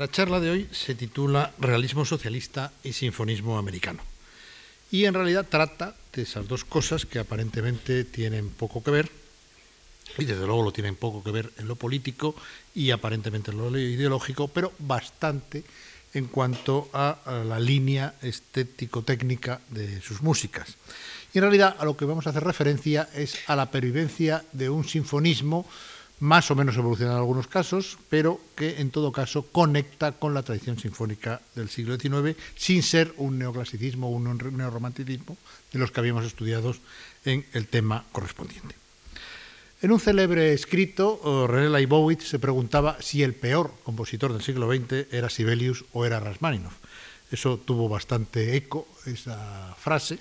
La charla de hoy se titula Realismo socialista y sinfonismo americano. Y en realidad trata de esas dos cosas que aparentemente tienen poco que ver, y desde luego lo tienen poco que ver en lo político y aparentemente en lo ideológico, pero bastante en cuanto a, la línea estético-técnica de sus músicas. Y en realidad a lo que vamos a hacer referencia es a la pervivencia de un sinfonismo más o menos evolucionado en algunos casos, pero que en todo caso conecta con la tradición sinfónica del siglo XIX sin ser un neoclasicismo o un neorromanticismo de los que habíamos estudiado en el tema correspondiente. En un célebre escrito, René Leibowitz se preguntaba si el peor compositor del siglo XX era Sibelius o era Rachmaninoff. Eso tuvo bastante eco, esa frase,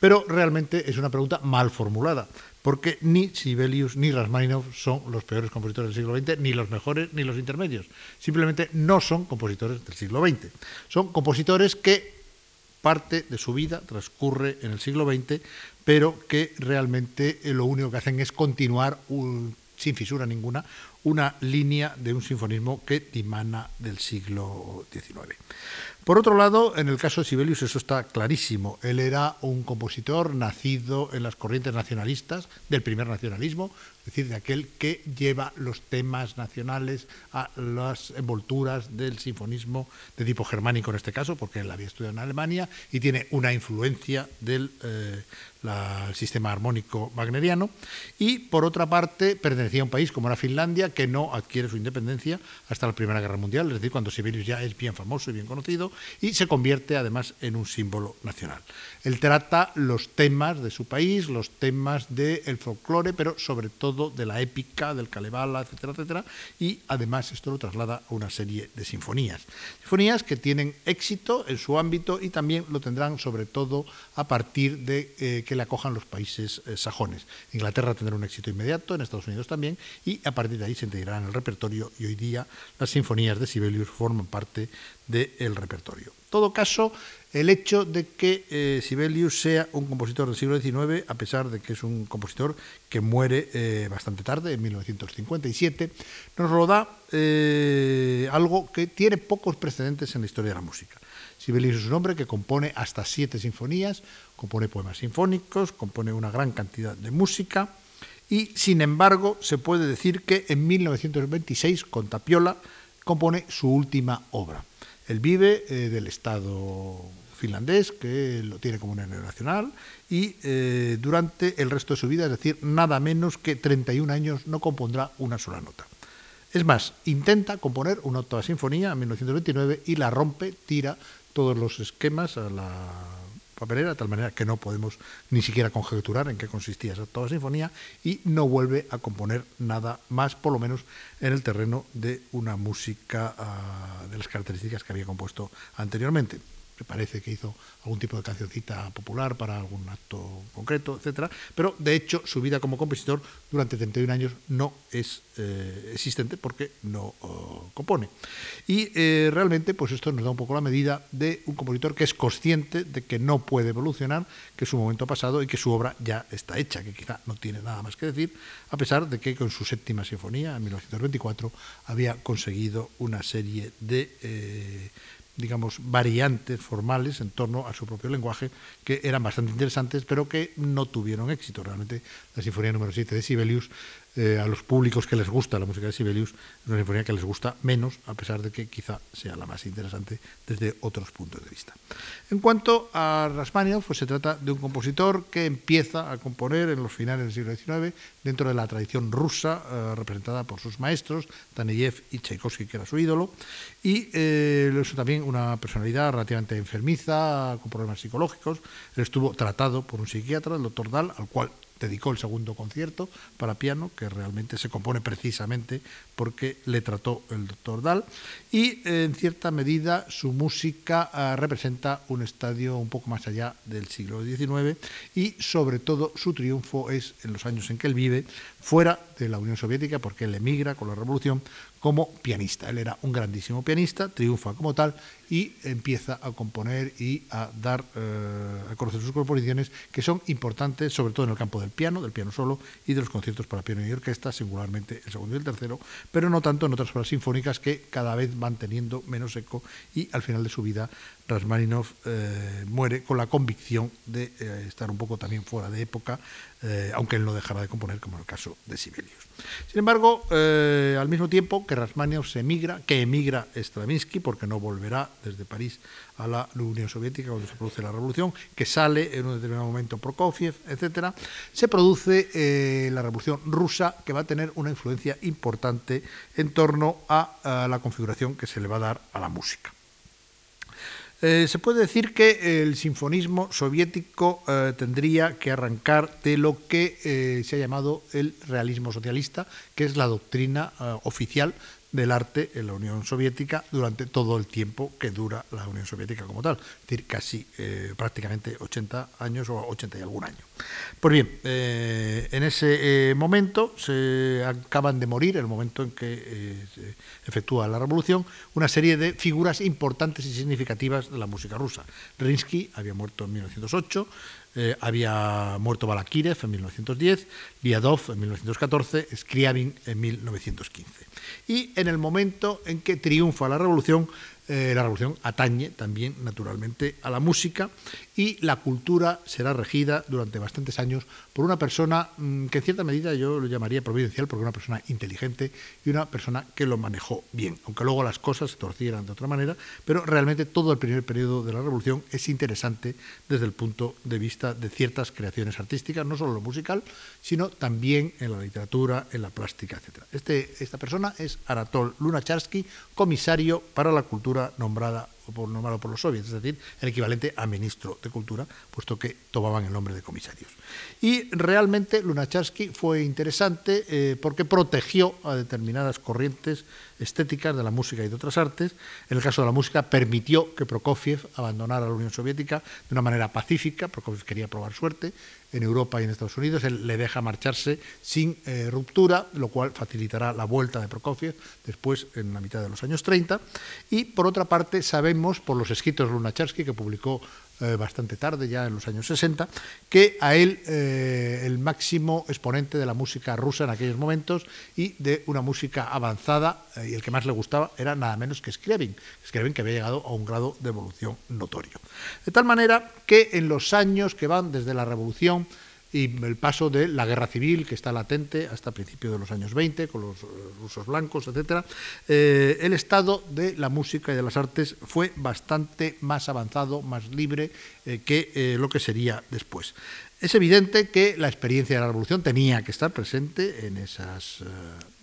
pero realmente es una pregunta mal formulada, porque ni Sibelius ni Rachmaninoff son los peores compositores del siglo XX, ni los mejores ni los intermedios. Simplemente no son compositores del siglo XX. Son compositores que parte de su vida transcurre en el siglo XX, pero que realmente lo único que hacen es continuar sin fisura ninguna una línea de un sinfonismo que dimana del siglo XIX. Por otro lado, en el caso de Sibelius eso está clarísimo. Él era un compositor nacido en las corrientes nacionalistas del primer nacionalismo, es decir, de aquel que lleva los temas nacionales a las envolturas del sinfonismo de tipo germánico en este caso, porque él había estudiado en Alemania y tiene una influencia del eh, sistema armónico wagneriano. Y por otra parte, pertenecía a un país como era Finlandia, que no adquiere su independencia hasta la Primera Guerra Mundial, es decir, cuando Sibelius ya es bien famoso y bien conocido, y se convierte además en un símbolo nacional. Él trata los temas de su país, los temas del folclore, pero sobre todo de la épica, del Kalevala, etcétera, etcétera, y además esto lo traslada a una serie de sinfonías. Sinfonías que tienen éxito en su ámbito y también lo tendrán sobre todo a partir de eh, que le acojan los países eh, sajones. Inglaterra tendrá un éxito inmediato, en Estados Unidos también, y a partir de ahí se integrarán en el repertorio y hoy día las sinfonías de Sibelius forman parte del repertorio. En todo caso, el hecho de que eh, Sibelius sea un compositor del siglo XIX, a pesar de que es un compositor que muere eh, bastante tarde, en 1957, nos lo da eh, algo que tiene pocos precedentes en la historia de la música. Sibelius es un hombre que compone hasta siete sinfonías, compone poemas sinfónicos, compone una gran cantidad de música y, sin embargo, se puede decir que en 1926, con Tapiola, compone su última obra. Él vive del Estado finlandés, que lo tiene como un héroe nacional, y eh, durante el resto de su vida, es decir, nada menos que 31 años, no compondrá una sola nota. Es más, intenta componer una octava sinfonía en 1929 y la rompe, tira todos los esquemas a la papelera, de tal manera que no podemos ni siquiera conjeturar en qué consistía esa octava sinfonía, y no vuelve a componer nada más, por lo menos en el terreno de una música ah, de las características que había compuesto anteriormente me parece que hizo algún tipo de cancioncita popular para algún acto concreto, etcétera, pero de hecho su vida como compositor durante 31 años no es eh, existente porque no oh, compone. Y eh, realmente pues esto nos da un poco la medida de un compositor que es consciente de que no puede evolucionar, que su momento ha pasado y que su obra ya está hecha, que quizá no tiene nada más que decir, a pesar de que con su séptima sinfonía, en 1924, había conseguido una serie de... Eh, digamos, variantes formales en torno a su propio lenguaje que eran bastante interesantes, pero que no tuvieron éxito. Realmente la Sinfonía número 7 de Sibelius eh, a los públicos que les gusta la música de Sibelius, es una sinfonía que les gusta menos, a pesar de que quizá sea la más interesante desde otros puntos de vista. En cuanto a Rachmaninoff, pues se trata de un compositor que empieza a componer en los finales del siglo XIX dentro de la tradición rusa eh, representada por sus maestros, Taneyev y Tchaikovsky, que era su ídolo, y eh, es también una personalidad relativamente enfermiza, con problemas psicológicos. Él estuvo tratado por un psiquiatra, el doctor Dahl, al cual dedicó el segundo concierto para piano, que realmente se compone precisamente porque le trató el doctor Dahl, y en cierta medida su música ah, representa un estadio un poco más allá del siglo XIX y sobre todo su triunfo es en los años en que él vive fuera de la Unión Soviética, porque él emigra con la revolución como pianista. Él era un grandísimo pianista, triunfa como tal y empieza a componer y a dar eh, a conocer sus composiciones que son importantes sobre todo en el campo del piano, del piano solo y de los conciertos para piano y orquesta, singularmente el segundo y el tercero, pero no tanto en otras obras sinfónicas que cada vez van teniendo menos eco y al final de su vida Rasmaninov eh, muere con la convicción de eh, estar un poco también fuera de época, aunque él no dejara de componer como en el caso de Sibelius. Sin embargo, al mismo tiempo que Rasmaninov se emigra, que emigra Stravinsky porque no volverá desde París a la Unión Soviética cuando se produce la revolución, que sale en un determinado momento Prokofiev, etc., se produce eh, la revolución rusa que va a tener una influencia importante en torno a, la configuración que se le va a dar a la música. Eh, se puede decir que el sinfonismo soviético eh, tendría que arrancar de lo que se ha llamado el realismo socialista, que es la doctrina oficial del arte en la Unión Soviética durante todo el tiempo que dura la Unión Soviética como tal, es decir, casi eh, prácticamente 80 años o 80 y algún año. Pues bien, eh, en ese eh, momento se acaban de morir, el momento en que se efectúa la revolución, una serie de figuras importantes y significativas de la música rusa. Rinsky había muerto en 1908, había muerto Balakirev en 1910, Liadov en 1914, Scriabin en 1915 y en el momento en que triunfa la revolución, eh, la revolución atañe también naturalmente a la música y la cultura será regida durante bastantes años por una persona mm, que en cierta medida yo lo llamaría providencial porque una persona inteligente y una persona que lo manejó bien, aunque luego las cosas se torcieran de otra manera, pero realmente todo el primer periodo de la revolución es interesante desde el punto de vista de ciertas creaciones artísticas, no solo lo musical, sino también en la literatura, en la plástica, etc. Este, esta persona es Anatol Lunacharsky, comisario para la cultura nombrada por, nombrado por los soviets, es decir, el equivalente a ministro de Cultura, puesto que tomaban el nombre de comisarios. Y realmente Lunacharsky fue interesante eh, porque protegió a determinadas corrientes estéticas de la música y de otras artes. En el caso de la música, permitió que Prokofiev abandonara la Unión Soviética de una manera pacífica. Prokofiev quería probar suerte en Europa y en Estados Unidos. Él le deja marcharse sin eh, ruptura, lo cual facilitará la vuelta de Prokofiev después, en la mitad de los años 30. Y por otra parte, sabemos por los escritos de Lunacharsky, que publicó eh, bastante tarde, ya en los años 60, que a él eh, el máximo exponente de la música rusa en aquellos momentos y de una música avanzada, eh, y el que más le gustaba era nada menos que Scriabin, Scriabin que había llegado a un grado de evolución notorio. De tal manera que en los años que van desde la revolución y el paso de la guerra civil que está latente hasta principios de los años 20 con los eh, rusos blancos, etc., eh, el estado de la música y de las artes fue bastante más avanzado, más libre eh, que lo que sería después. Es evidente que la experiencia de la revolución tenía que estar presente en esas,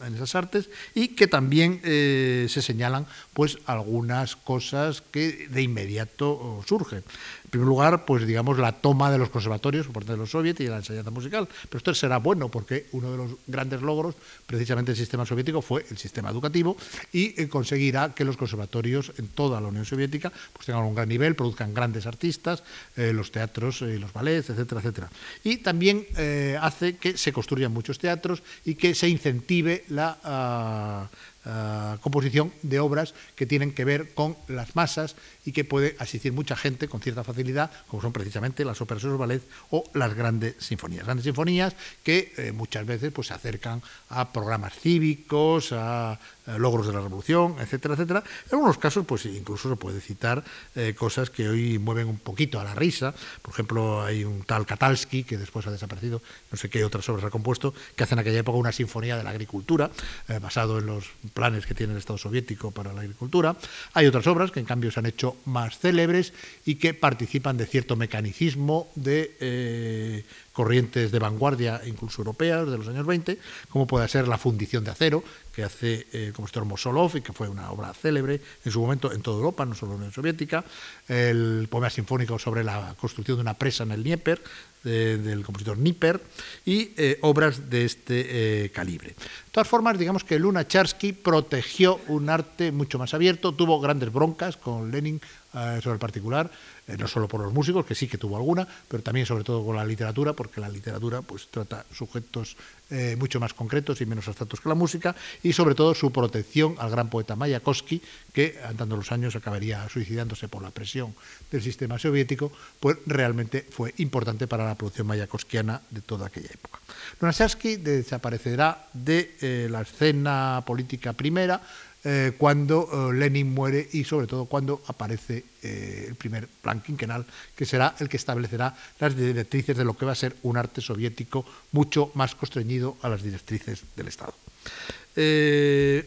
en esas artes y que también se señalan pues algunas cosas que de inmediato surgen primer lugar, pues digamos, la toma de los conservatorios por parte de los soviets y la enseñanza musical. Pero esto será bueno porque uno de los grandes logros precisamente del sistema soviético fue el sistema educativo y eh, conseguirá que los conservatorios en toda la Unión Soviética pues tengan un gran nivel, produzcan grandes artistas, eh, los teatros y los ballets, etcétera, etcétera. Y también eh, hace que se construyan muchos teatros y que se incentive la... Ah, ah, composición de obras que tienen que ver con las masas y que puede asistir mucha gente con cierta facilidad, como son precisamente las óperas y los ballets o las grandes sinfonías. Grandes sinfonías que eh, muchas veces pues, se acercan a programas cívicos, a, logros de la revolución, etcétera, etcétera. En algunos casos, pues incluso se puede citar eh, cosas que hoy mueven un poquito a la risa. Por ejemplo, hay un tal Katalsky, que después ha desaparecido, no sé qué otras obras ha compuesto, que hace en aquella época una sinfonía de la agricultura, eh, basado en los planes que tiene el Estado soviético para la agricultura. Hay otras obras que en cambio se han hecho más célebres y que participan de cierto mecanicismo de eh, corrientes de vanguardia, incluso europeas, de los años 20, como puede ser La fundición de acero, que hace eh, el compositor Mosolov y que fue una obra célebre en su momento en toda Europa, no solo en la Unión Soviética, el poema sinfónico sobre la construcción de una presa en el Dnieper, del compositor Nipper, y eh, obras de este calibre. De todas formas, digamos que Luna Charsky protegió un arte mucho más abierto, tuvo grandes broncas con Lenin sobre el particular, eh, no solo por los músicos, que sí que tuvo alguna, pero también sobre todo con la literatura, porque la literatura pues, trata sujetos eh, mucho más concretos y menos abstractos que la música, y sobre todo su protección al gran poeta Mayakovsky, que andando los años acabaría suicidándose por la presión del sistema soviético, pues realmente fue importante para la producción mayakovskiana de toda aquella época. Lunacharsky desaparecerá de eh, la escena política primera, eh, cuando eh, Lenin muere y sobre todo cuando aparece eh, el primer plan quinquenal, que será el que establecerá las directrices de lo que va a ser un arte soviético mucho más constreñido a las directrices del Estado.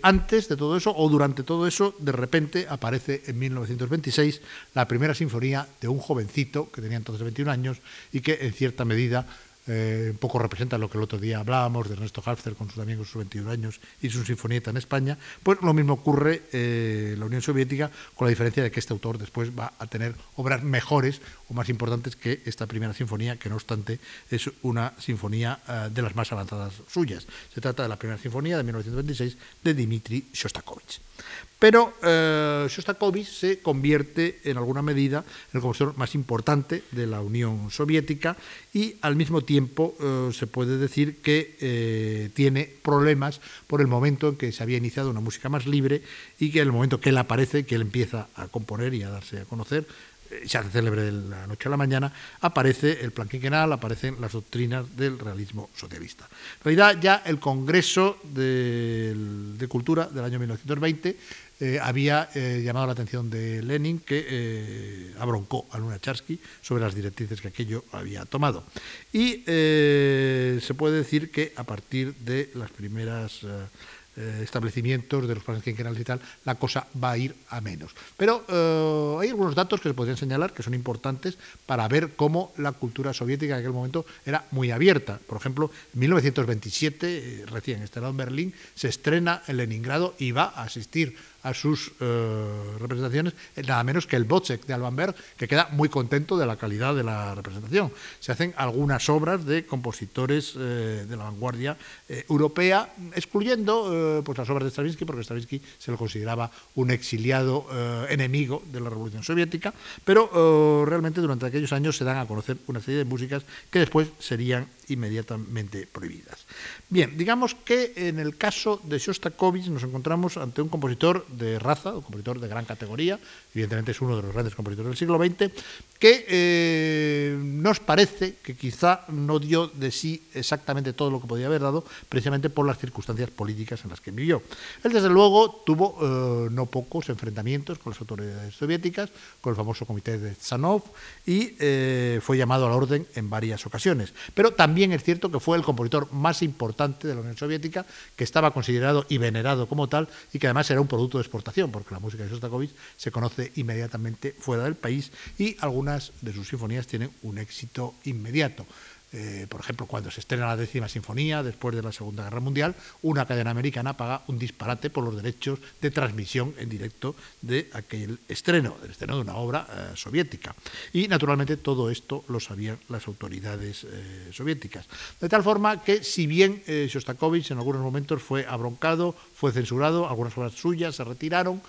antes de todo eso, o durante todo eso, de repente aparece en 1926 la primera sinfonía de un jovencito que tenía entonces 21 años y que en cierta medida eh, un poco representa lo que el otro día hablábamos de Ernesto Halfter con sus amigos sus 21 años y su sinfonieta en España, pues lo mismo ocurre eh, en la Unión Soviética, con la diferencia de que este autor después va a tener obras mejores o más importantes que esta primera sinfonía, que no obstante es una sinfonía eh, de las más avanzadas suyas. Se trata de la primera sinfonía de 1926 de Dmitri Shostakovich. Pero eh, Shostakovich se convierte en alguna medida en el compositor más importante de la Unión Soviética y al mismo tiempo eh, se puede decir que eh, tiene problemas por el momento en que se había iniciado una música más libre y que en el momento que él aparece, que él empieza a componer y a darse a conocer, se hace de la noche a la mañana, aparece el plan quinquenal, aparecen las doctrinas del realismo socialista. En realidad ya el Congreso de, Cultura del año 1920 eh, había eh, llamado la atención de Lenin, que eh, abroncó a Lunacharsky sobre las directrices que aquello había tomado. Y se puede decir que a partir de las primeras establecimientos de los planes quinquenales y tal, la cosa va a ir a menos. Pero hay algunos datos que se podrían señalar que son importantes para ver cómo la cultura soviética en aquel momento era muy abierta. Por ejemplo, en 1927, recién instalado en Berlín, se estrena en Leningrado y va a asistir a sus eh, representaciones, eh, nada menos que el Bocek de Alban Berg, que queda muy contento de la calidad de la representación. Se hacen algunas obras de compositores eh, de la vanguardia europea, excluyendo pues las obras de Stravinsky, porque Stravinsky se lo consideraba un exiliado enemigo de la Revolución Soviética, pero realmente durante aquellos años se dan a conocer una serie de músicas que después serían inmediatamente prohibidas. Bien, digamos que en el caso de Shostakovich nos encontramos ante un compositor de raza, un compositor de gran categoría, evidentemente es uno de los grandes compositores del siglo XX, que eh, nos parece que quizá no dio de sí exactamente todo lo que podía haber dado, precisamente por las circunstancias políticas en las que vivió. Él, desde luego, tuvo eh, no pocos enfrentamientos con las autoridades soviéticas, con el famoso comité de Tsanov, y eh, fue llamado a la orden en varias ocasiones. Pero también es cierto que fue el compositor más importante de la Unión Soviética, que estaba considerado y venerado como tal, y que además era un producto de exportación, porque la música de Shostakovich se conoce inmediatamente fuera del país y algunas de sus sinfonías tienen un éxito inmediato. Eh, por ejemplo, cuando se estrena la décima sinfonía después de la Segunda Guerra Mundial, una cadena americana paga un disparate por los derechos de transmisión en directo de aquel estreno, del estreno de una obra eh, soviética. Y naturalmente todo esto lo sabían las autoridades eh, soviéticas. De tal forma que, si bien Shostakovich en algunos momentos fue abroncado, fue censurado, algunas obras suyas se retiraron,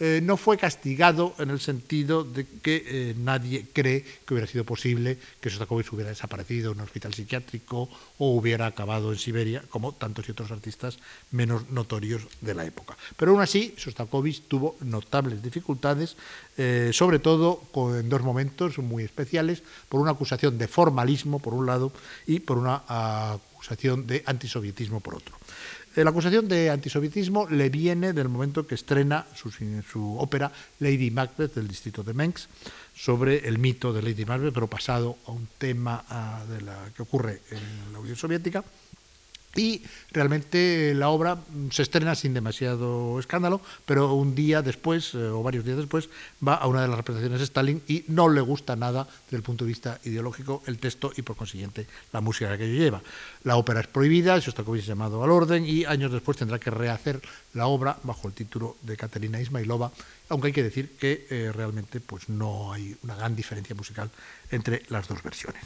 eh, no fue castigado en el sentido de que eh, nadie cree que hubiera sido posible que Sostakovich hubiera desaparecido en un hospital psiquiátrico o hubiera acabado en Siberia, como tantos y otros artistas menos notorios de la época. Pero aún así, Sostakovich tuvo notables dificultades, eh, sobre todo en dos momentos muy especiales, por una acusación de formalismo, por un lado, y por una acusación de antisovietismo, por otro. La acusación de antisovietismo le viene del momento que estrena su, ópera Lady Macbeth del distrito de Mengs sobre el mito de Lady Macbeth, pero pasado a un tema ah, que ocurre en la Unión Soviética y realmente la obra se estrena sin demasiado escándalo, pero un día después, eh, o varios días después, va a una de las representaciones de Stalin y no le gusta nada desde el punto de vista ideológico el texto y por consiguiente la música que ello lleva. La ópera es prohibida, Shostakovich es llamado al orden y años después tendrá que rehacer la obra bajo el título de Katerina Ismailova, aunque hay que decir que eh, realmente pues, no hay una gran diferencia musical entre las dos versiones.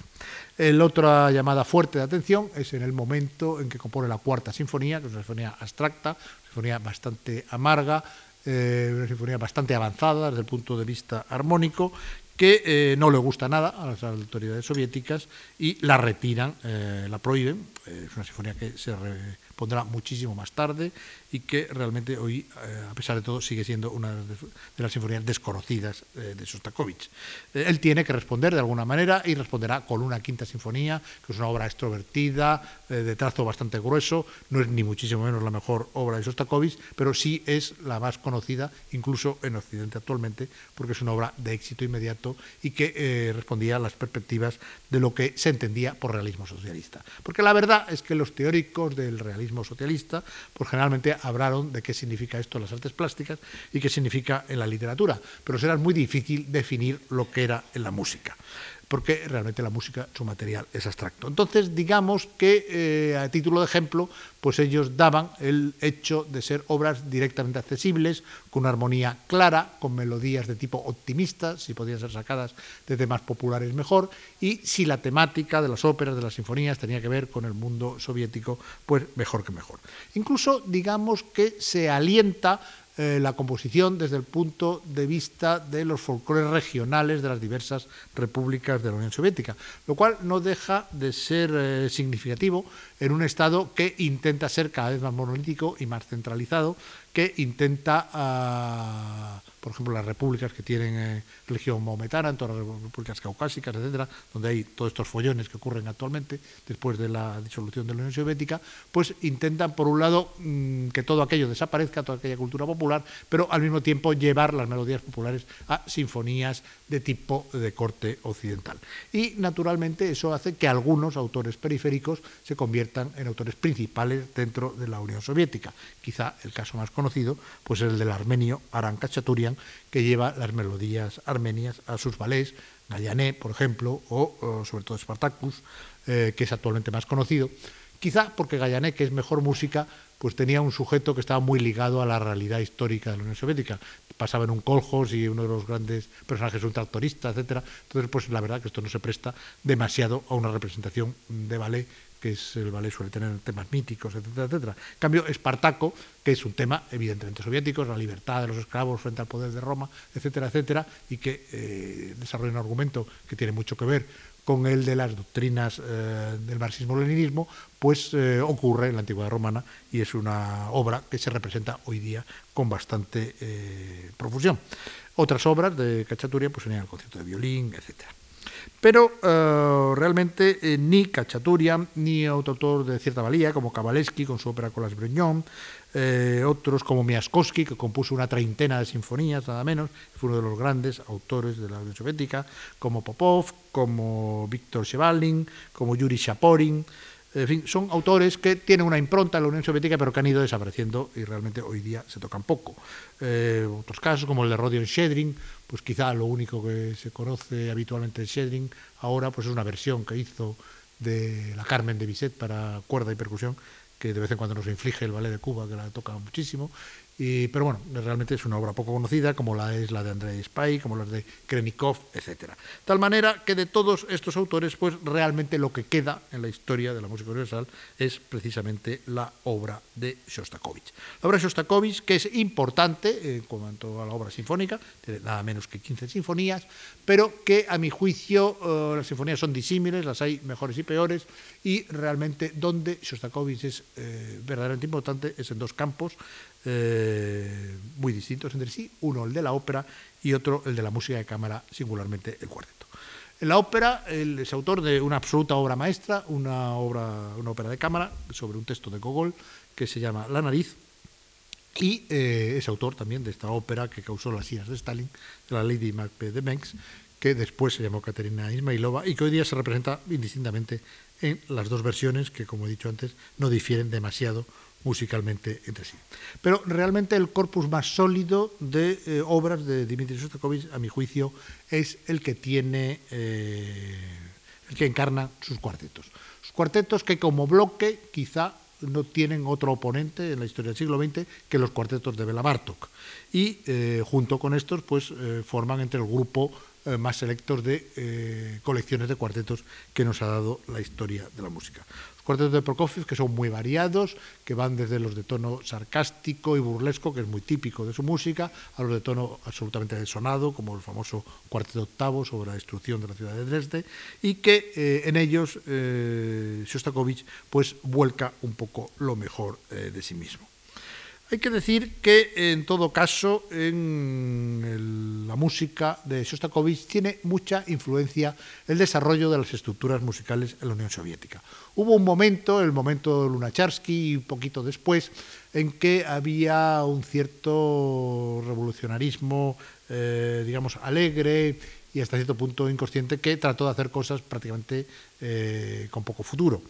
La otra llamada fuerte de atención es en el momento en que compone la cuarta sinfonía, que es una sinfonía abstracta, una sinfonía bastante amarga, eh, una sinfonía bastante avanzada desde el punto de vista armónico, que eh, no le gusta nada a las autoridades soviéticas y la retiran, la prohíben. es una sinfonía que se pondrá muchísimo más tarde y que realmente hoy, eh, a pesar de todo, sigue siendo una de las sinfonías desconocidas eh, de Sostakovich. Eh, él tiene que responder de alguna manera y responderá con una quinta sinfonía, que es una obra extrovertida, de trazo bastante grueso, no es ni muchísimo menos la mejor obra de Sostakovich, pero sí es la más conocida, incluso en Occidente actualmente, porque es una obra de éxito inmediato y que respondía a las perspectivas de lo que se entendía por realismo socialista. Porque la verdad es que los teóricos del realismo socialista, pues generalmente hablaron de qué significa esto en las artes plásticas y qué significa en la literatura, pero será muy difícil definir lo que era en la música porque realmente la música, su material es abstracto. Entonces, digamos que eh, a título de ejemplo, pues ellos daban el hecho de ser obras directamente accesibles, con una armonía clara, con melodías de tipo optimista, si podían ser sacadas de temas populares mejor, y si la temática de las óperas, de las sinfonías tenía que ver con el mundo soviético, pues mejor que mejor. Incluso digamos que se alienta eh, la composición desde el punto de vista de los folclores regionales de las diversas repúblicas de la Unión Soviética, lo cual no deja de ser eh, significativo en un Estado que intenta ser cada vez más monolítico y más centralizado, que intenta, ah, por ejemplo, las repúblicas que tienen eh, religión maometana, en todas las repúblicas caucásicas, etcétera, donde hay todos estos follones que ocurren actualmente después de la disolución de la Unión Soviética, pues intentan, por un lado, mm, que todo aquello desaparezca, toda aquella cultura popular, pero al mismo tiempo llevar las melodías populares a sinfonías de tipo de corte occidental. Y, naturalmente, eso hace que algunos autores periféricos se conviertan en autores principales dentro de la Unión Soviética. Quizá el caso más conocido pues el del armenio Aran Kachaturian, que lleva las melodías armenias a sus ballets, Gallané, por ejemplo, o, sobre todo Spartacus, eh, que es actualmente más conocido. Quizá porque Gallané, que es mejor música, pues tenía un sujeto que estaba muy ligado a la realidad histórica de la Unión Soviética. Pasaba en un coljos y uno de los grandes personajes un tractorista, etcétera. Entonces, pues la verdad que esto no se presta demasiado a una representación de ballet que es el ballet suele tener temas míticos, etcétera, etcétera. En cambio, Espartaco, que es un tema evidentemente soviético, la libertad de los esclavos frente al poder de Roma, etcétera, etcétera, y que eh, desarrolla un argumento que tiene mucho que ver con el de las doctrinas eh, del marxismo-leninismo, pues eh, ocurre en la antigüedad romana y es una obra que se representa hoy día con bastante profusión. Otras obras de Cachaturia pues serían el concierto de violín, etcétera. Pero uh, realmente eh, ni Cachaturian, ni otro autor de cierta valía, como Kabalevsky con su ópera Colas Breñón, eh, otros como Miaskowski, que compuso una treintena de sinfonías, nada menos, fue uno de los grandes autores de la Unión Soviética, como Popov, como Víctor Shevalin, como Yuri Shaporin, en fin, son autores que tienen una impronta en la Unión Soviética, pero que han ido desapareciendo y realmente hoy día se tocan poco. otros casos, como el de Rodion Shedrin, pues quizá lo único que se conoce habitualmente de Shedrin ahora pues es una versión que hizo de la Carmen de Bizet para cuerda y percusión, que de vez en cuando nos inflige el ballet de Cuba, que la toca muchísimo, pero bueno, realmente es una obra poco conocida, como la es la de Andrei Spy, como las de Krenikov, etc. Tal manera que de todos estos autores, pues realmente lo que queda en la historia de la música universal es precisamente la obra de Shostakovich. La obra de Shostakovich, que es importante en cuanto a la obra sinfónica, tiene nada menos que 15 sinfonías, pero que a mi juicio eh, las sinfonías son disímiles, las hay mejores y peores, y realmente donde Shostakovich es eh, verdaderamente importante es en dos campos, eh, muy distintos entre sí, uno el de la ópera y otro el de la música de cámara, singularmente el cuarteto. En la ópera él es autor de una absoluta obra maestra, una, obra, una ópera de cámara sobre un texto de Gogol que se llama La nariz, y eh, es autor también de esta ópera que causó las iras de Stalin, de la Lady Macbeth de Mengs, que después se llamó Katerina Ismailova y que hoy día se representa indistintamente en las dos versiones que, como he dicho antes, no difieren demasiado musicalmente entre sí. Pero realmente el corpus más sólido de eh, obras de Dmitri Shostakovich, a mi juicio, es el que tiene, eh, el que encarna sus cuartetos. Sus cuartetos que como bloque quizá no tienen otro oponente en la historia del siglo XX que los cuartetos de Bela Bartok. Y eh, junto con estos, pues forman entre el grupo más selectos de colecciones de cuartetos que nos ha dado la historia de la música cuartetos de Prokofiev que son muy variados, que van desde los de tono sarcástico y burlesco, que es muy típico de su música, a los de tono absolutamente desonado, como el famoso cuarteto octavo sobre la destrucción de la ciudad de Dresde, y que eh, en ellos eh, Shostakovich pues vuelca un poco lo mejor eh, de sí mismo. Hay que decir que, en todo caso, en la música de Shostakovich tiene mucha influencia el desarrollo de las estructuras musicales en la Unión Soviética. Hubo un momento, el momento de Lunacharsky y un poquito después, en que había un cierto revolucionarismo, eh, digamos, alegre y hasta cierto punto inconsciente que trató de hacer cosas prácticamente eh, con poco futuro.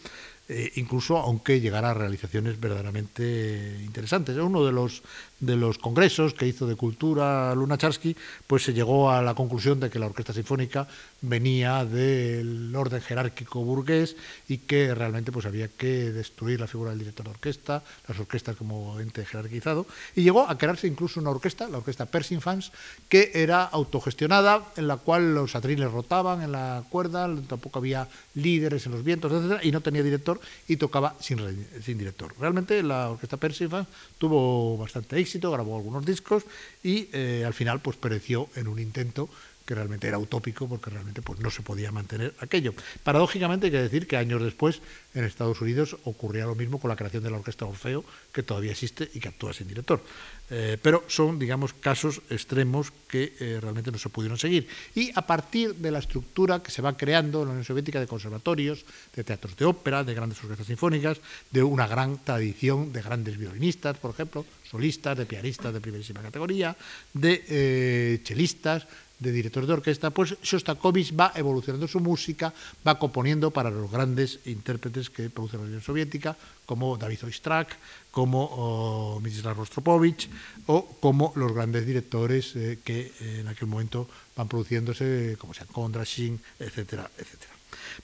Eh, incluso aunque llegara a realizaciones verdaderamente interesantes. Uno de los de los congresos que hizo de cultura Lunacharsky, pues se llegó a la conclusión de que la orquesta sinfónica venía del orden jerárquico burgués y que realmente pues había que destruir la figura del director de orquesta, las orquestas como ente jerarquizado, y llegó a crearse incluso una orquesta, la orquesta Pershing Fans, que era autogestionada, en la cual los atriles rotaban en la cuerda, tampoco había líderes en los vientos, etcétera, y no tenía director y tocaba sin, sin director. Realmente la orquesta Pershing Fans tuvo bastante éxito, grabó algunos discos y eh, al final pues pereció en un intento que realmente era utópico porque realmente pues, no se podía mantener aquello. Paradójicamente hay que decir que años después en Estados Unidos ocurría lo mismo con la creación de la Orquesta Orfeo, que todavía existe y que actúa sin director. Eh, pero son, digamos, casos extremos que eh, realmente no se pudieron seguir. Y a partir de la estructura que se va creando en la Unión Soviética de conservatorios, de teatros de ópera, de grandes orquestas sinfónicas, de una gran tradición de grandes violinistas, por ejemplo, solistas, de pianistas de primerísima categoría, de eh, chelistas, de director de orquesta, pues Shostakovich va evolucionando su música, va componiendo para los grandes intérpretes que produce la Unión Soviética, como David Oistrakh, como oh, Rostropovich, o como los grandes directores eh, que en aquel momento van produciéndose, como sean Kondrashin, etcétera, etcétera.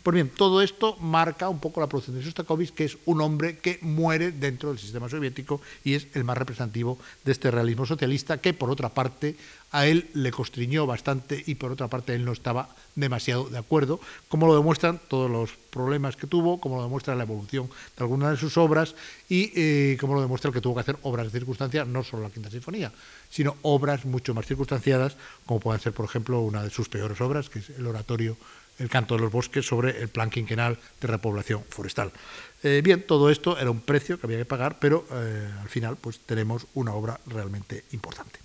Pues bien, todo esto marca un poco la producción de Shostakovich, que es un hombre que muere dentro del sistema soviético y es el más representativo de este realismo socialista, que por otra parte a él le constriñó bastante y por otra parte él no estaba demasiado de acuerdo, como lo demuestran todos los problemas que tuvo, como lo demuestra la evolución de algunas de sus obras y eh, como lo demuestra el que tuvo que hacer obras de circunstancia, no solo la Quinta Sinfonía, sino obras mucho más circunstanciadas, como pueden ser, por ejemplo, una de sus peores obras, que es el oratorio el canto de los bosques sobre el plan quinquenal de repoblación forestal. Eh, bien, todo esto era un precio que había que pagar, pero eh, al final pues tenemos una obra realmente importante.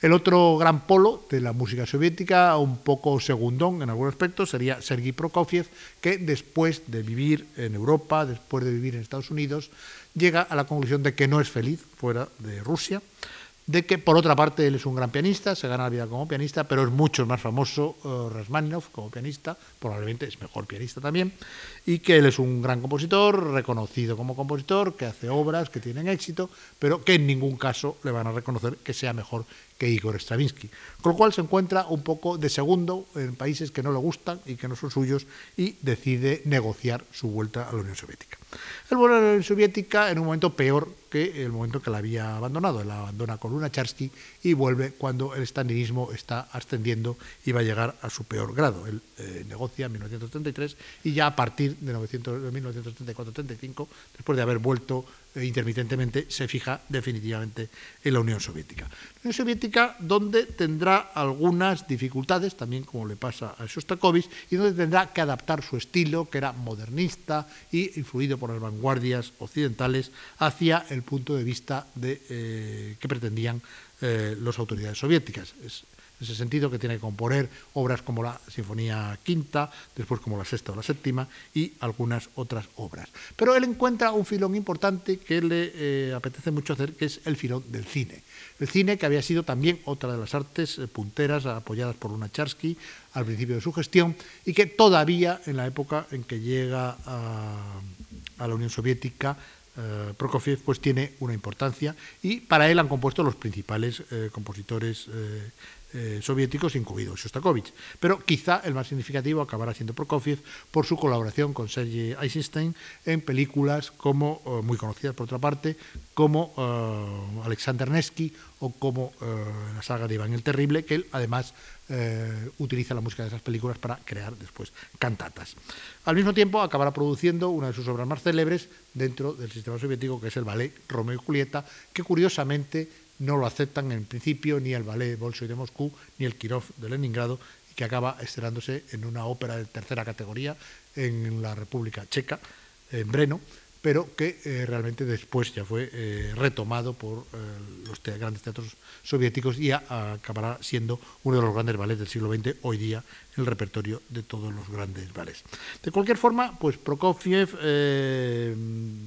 El otro gran polo de la música soviética, un poco segundón en algún aspecto, sería Sergei Prokofiev, que después de vivir en Europa, después de vivir en Estados Unidos, llega a la conclusión de que no es feliz fuera de Rusia de que por otra parte él es un gran pianista, se gana la vida como pianista, pero es mucho más famoso uh, como pianista, probablemente es mejor pianista también, y que él es un gran compositor, reconocido como compositor, que hace obras que tienen éxito, pero que en ningún caso le van a reconocer que sea mejor que Igor Stravinsky. Con lo cual se encuentra un poco de segundo en países que no le gustan y que no son suyos y decide negociar su vuelta a la Unión Soviética. Él vuelve a la Unión Soviética en un momento peor que el momento que la había abandonado. La abandona con Lunacharsky y vuelve cuando el stalinismo está ascendiendo y va a llegar a su peor grado. Él eh, negocia en 1933 y ya a partir de, 1934-35, después de haber vuelto intermitentemente, se fija definitivamente en la Unión Soviética. La Unión Soviética donde tendrá algunas dificultades, también como le pasa a Shostakovich, y donde tendrá que adaptar su estilo, que era modernista y influido por las vanguardias occidentales, hacia el punto de vista de, eh, que pretendían eh, las autoridades soviéticas. En ese sentido que tiene que componer obras como la Sinfonía Quinta, después como la Sexta o la Séptima y algunas otras obras. Pero él encuentra un filón importante que le eh, apetece mucho hacer, que es el filón del cine. El cine que había sido también otra de las artes eh, punteras apoyadas por Lunacharsky al principio de su gestión y que todavía en la época en que llega a, la Unión Soviética eh, Prokofiev pues tiene una importancia y para él han compuesto los principales compositores eh, soviéticos, incluido Shostakovich. Pero quizá el más significativo acabará siendo Prokofiev por su colaboración con Sergei Eisenstein en películas como, eh, muy conocidas por otra parte, como eh, Alexander Nevsky o como la saga de Iván el Terrible, que él además utiliza la música de esas películas para crear después cantatas. Al mismo tiempo acabará produciendo una de sus obras más célebres dentro del sistema soviético, que es el ballet Romeo y Julieta, que curiosamente no lo aceptan en principio ni el ballet Bolshoi de Moscú ni el Kirov de Leningrado y que acaba estrenándose en una ópera de tercera categoría en la República Checa, en Breno, pero que eh, realmente después ya fue eh, retomado por eh, los grandes teatros soviéticos y acabará siendo uno de los grandes ballets del siglo XX hoy día el repertorio de todos los grandes ballets. De cualquier forma, pues Prokofiev,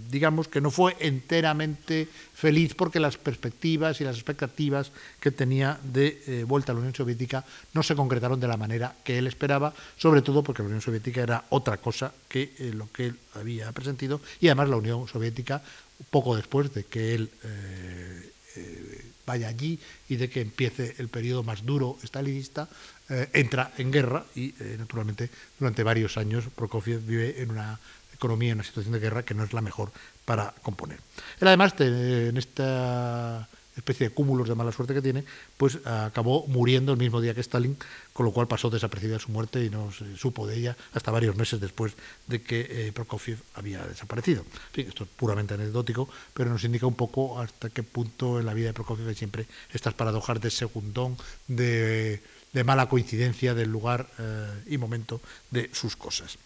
digamos que no fue enteramente feliz porque las perspectivas y las expectativas que tenía de vuelta a la Unión Soviética no se concretaron de la manera que él esperaba, sobre todo porque la Unión Soviética era otra cosa que lo que él había presentido y además la Unión Soviética, poco después de que él eh, eh, vaya allí y de que empiece el periodo más duro estalinista, eh, entra en guerra y naturalmente durante varios años Prokofiev vive en una economía, en una situación de guerra que no es la mejor para componer. Él además en esta especie de cúmulos de mala suerte que tiene, pues acabó muriendo el mismo día que Stalin, con lo cual pasó desapercibida su muerte y no se supo de ella hasta varios meses después de que eh, Prokofiev había desaparecido. esto es puramente anecdótico, pero nos indica un poco hasta qué punto en la vida de Prokofiev hay siempre estas paradojas de segundón, de de mala coincidencia del lugar eh, y momento de sus cosas.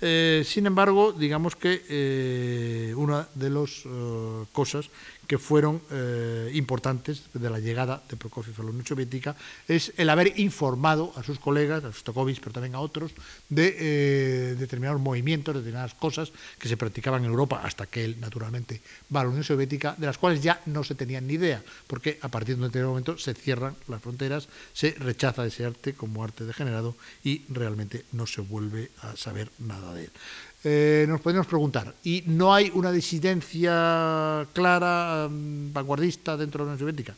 Eh, sin embargo, digamos que una de las cosas que fueron eh, importantes de la llegada de Prokofiev a la Unión Soviética es el haber informado a sus colegas, a Stokovich, pero también a otros, de eh, determinados movimientos, de determinadas cosas que se practicaban en Europa hasta que él, naturalmente, va a la Unión Soviética, de las cuales ya no se tenían ni idea, porque a partir de un determinado momento se cierran las fronteras, se rechaza ese arte como arte degenerado y realmente no se vuelve a saber nada de él. Eh, nos podemos preguntar, ¿y no hay una disidencia clara, mm, vanguardista dentro de la Unión Soviética?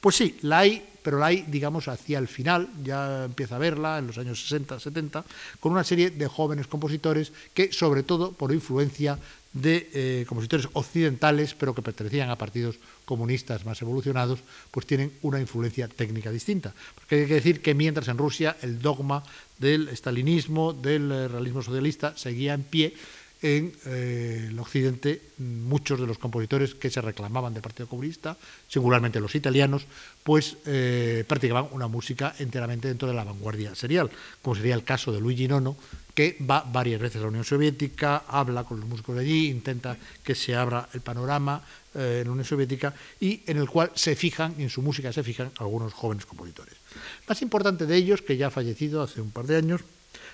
Pues sí, la hay, pero la hay, digamos, hacia el final, ya empieza a verla en los años 60, 70, con una serie de jóvenes compositores que, sobre todo por influencia de eh, compositores occidentales, pero que pertenecían a partidos comunistas más evolucionados, pues tienen una influencia técnica distinta. Porque hay que decir que mientras en Rusia el dogma del estalinismo, del eh, realismo socialista, seguía en pie, en eh, el occidente muchos de los compositores que se reclamaban del Partido Comunista, singularmente los italianos, pues eh, practicaban una música enteramente dentro de la vanguardia serial, como sería el caso de Luigi Nono, que va varias veces a la Unión Soviética, habla con los músicos de allí, intenta que se abra el panorama en la Unión Soviética y en el cual se fijan, en su música se fijan algunos jóvenes compositores. Más importante de ellos, que ya ha fallecido hace un par de años,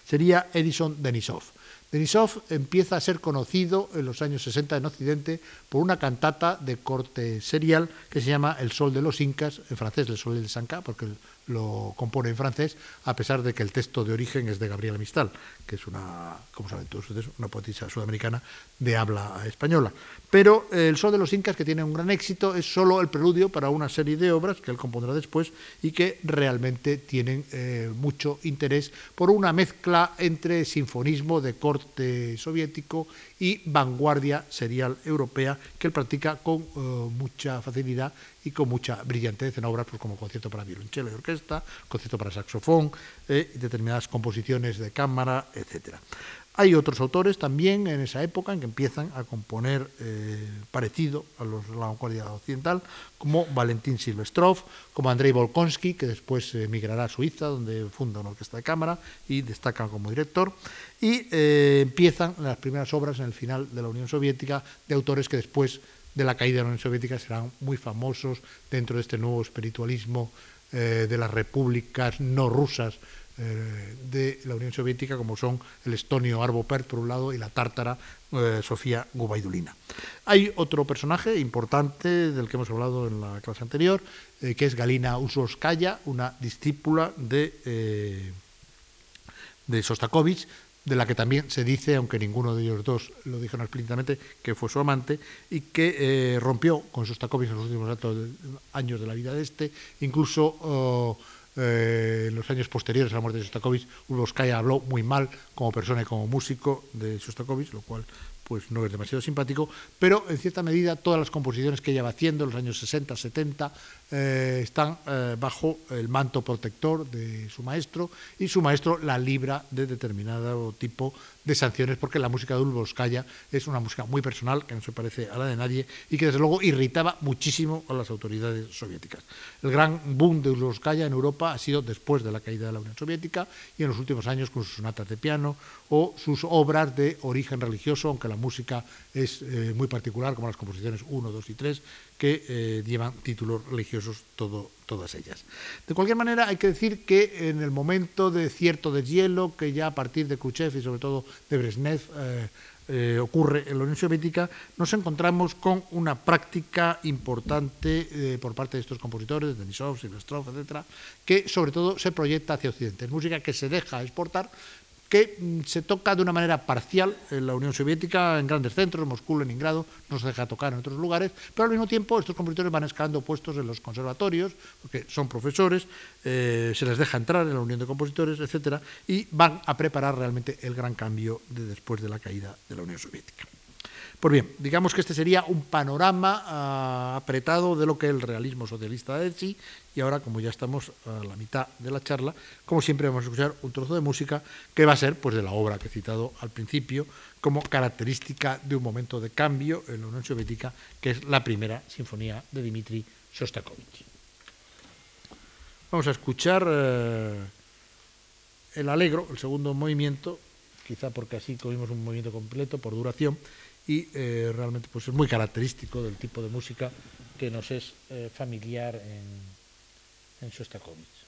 sería Edison Denisov. Denisov empieza a ser conocido en los años 60 en Occidente por una cantata de corte serial que se llama El Sol de los Incas, en francés El Sol del Sanca, porque lo compone en francés, a pesar de que el texto de origen es de Gabriela Mistal, que es una, como saben todos ustedes, una poetisa sudamericana de habla española. Pero eh, El Sol de los Incas, que tiene un gran éxito, es solo el preludio para una serie de obras que él compondrá después y que realmente tienen eh, mucho interés por una mezcla entre sinfonismo de corte soviético y vanguardia serial europea que él practica con eh, mucha facilidad y con mucha brillantez en obras pues, como concierto para violonchelo y orquesta, concierto para saxofón, eh, determinadas composiciones de cámara, etc. Hay otros autores también en esa época en que empiezan a componer eh, parecido a los la vanguardia occidental, como Valentín Silvestrov, como Andrei Volkonsky, que después emigrará a Suiza, donde funda una orquesta de cámara y destaca como director, y eh, empiezan las primeras obras en el final de la Unión Soviética de autores que después de la caída de la Unión Soviética serán muy famosos dentro de este nuevo espiritualismo eh, de las repúblicas no rusas eh, de la Unión Soviética, como son el estonio Arvo Pärt por un lado y la tártara eh, Sofía Gubaidulina. Hay otro personaje importante del que hemos hablado en la clase anterior, que es Galina Usorskaya, una discípula de, de Sostakovich, de la que también se dice, aunque ninguno de ellos dos lo dijeron explícitamente, que fue su amante y que eh, rompió con Sostakovich en los últimos años de la vida de este, incluso oh, eh, en los años posteriores a la muerte de Shostakovich, Ulboskaya habló muy mal como persona y como músico de Shostakovich, lo cual pues no es demasiado simpático, pero en cierta medida todas las composiciones que ella va haciendo en los años 60, 70 eh, están eh, bajo el manto protector de su maestro y su maestro la libra de determinado tipo de sanciones porque la música de Ulboskaya es una música muy personal que no se parece a la de nadie y que desde luego irritaba muchísimo a las autoridades soviéticas. El gran boom de Ulboskaya en Europa ha sido después de la caída de la Unión Soviética y en los últimos años con sus sonatas de piano o sus obras de origen religioso, aunque la música es eh, muy particular como las composiciones 1, 2 y 3 que eh, llevan títulos religiosos todas ellas. De cualquier manera, hay que decir que en el momento de cierto deshielo, que ya a partir de Khrushchev y sobre todo de Brezhnev eh, eh, ocurre en la Unión Soviética, nos encontramos con una práctica importante por parte de estos compositores, Denisov, Silvestrov, etcétera, que sobre todo se proyecta hacia Occidente. Es música que se deja exportar, que mm, se toca de una manera parcial en la Unión Soviética, en grandes centros, Moscú, Leningrado, no se deja tocar en otros lugares, pero al mismo tiempo estos compositores van escalando puestos en los conservatorios, porque son profesores, eh, se les deja entrar en la Unión de Compositores, etcétera, y van a preparar realmente el gran cambio de después de la caída de la Unión Soviética. Pues bien, digamos que este sería un panorama ah, apretado de lo que el realismo socialista de sí, y ahora, como ya estamos a la mitad de la charla, como siempre vamos a escuchar un trozo de música que va a ser pues, de la obra que he citado al principio, como característica de un momento de cambio en la Unión Soviética, que es la primera sinfonía de Dmitri Shostakovich. Vamos a escuchar eh, el alegro, el segundo movimiento, quizá porque así cogimos un movimiento completo por duración, y eh, realmente pues es muy característico del tipo de música que nos es eh, familiar en, en Shostakovich.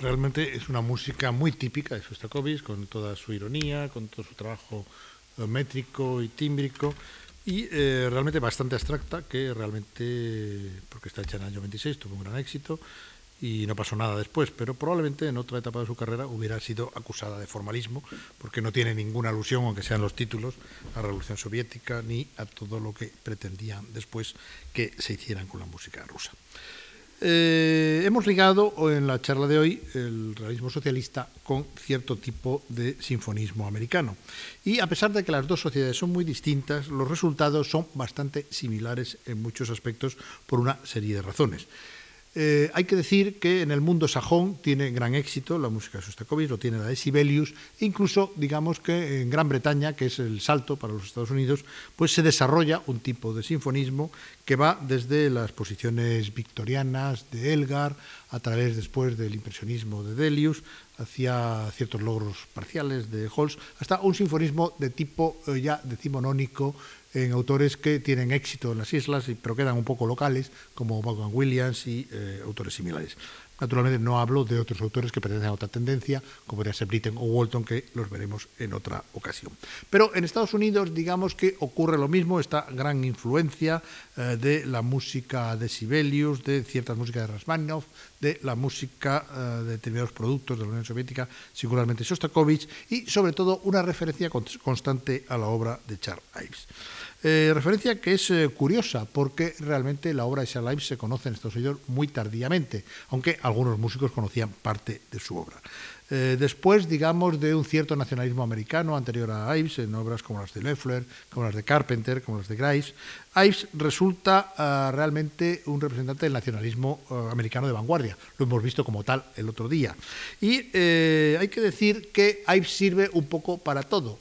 Realmente es una música muy típica de Shostakovich, con toda su ironía, con todo su trabajo eh, métrico y tímbrico, y eh, realmente bastante abstracta, que realmente, porque está hecha en el año 26, tuvo un gran éxito, y no pasó nada después, pero probablemente en otra etapa de su carrera hubiera sido acusada de formalismo, porque no tiene ninguna alusión, aunque sean los títulos, a la Revolución Soviética ni a todo lo que pretendían después que se hicieran con la música rusa. Eh, hemos ligado en la charla de hoy el realismo socialista con cierto tipo de sinfonismo americano. Y a pesar de que las dos sociedades son muy distintas, los resultados son bastante similares en muchos aspectos por una serie de razones. Eh, hay que decir que en el mundo sajón tiene gran éxito la música de Sostakovich, lo tiene la de Sibelius, e incluso digamos que en Gran Bretaña, que es el salto para los Estados Unidos, pues se desarrolla un tipo de sinfonismo que va desde las posiciones victorianas de Elgar, a través después del impresionismo de Delius, hacia ciertos logros parciales de Holst, hasta un sinfonismo de tipo eh, ya decimonónico, en autores que tienen éxito en las islas, pero quedan un poco locales, como Vaughan Williams y eh, autores similares. Naturalmente no hablo de otros autores que pertenecen a otra tendencia, como podría ser Britten o Walton, que los veremos en otra ocasión. Pero en Estados Unidos, digamos que ocurre lo mismo, esta gran influencia eh, de la música de Sibelius, de ciertas músicas de Rasmaninoff, de la música eh, de determinados productos de la Unión Soviética, singularmente Shostakovich, y sobre todo una referencia constante a la obra de Charles Ives. Eh, referencia que es eh, curiosa porque realmente la obra de Charles se conoce en Estados Unidos muy tardíamente, aunque algunos músicos conocían parte de su obra. Eh, después, digamos, de un cierto nacionalismo americano anterior a Ives, en obras como las de Loeffler, como las de Carpenter, como las de Grice, Ives resulta realmente un representante del nacionalismo americano de vanguardia. Lo hemos visto como tal el otro día. Y hay que decir que Ives sirve un poco para todo.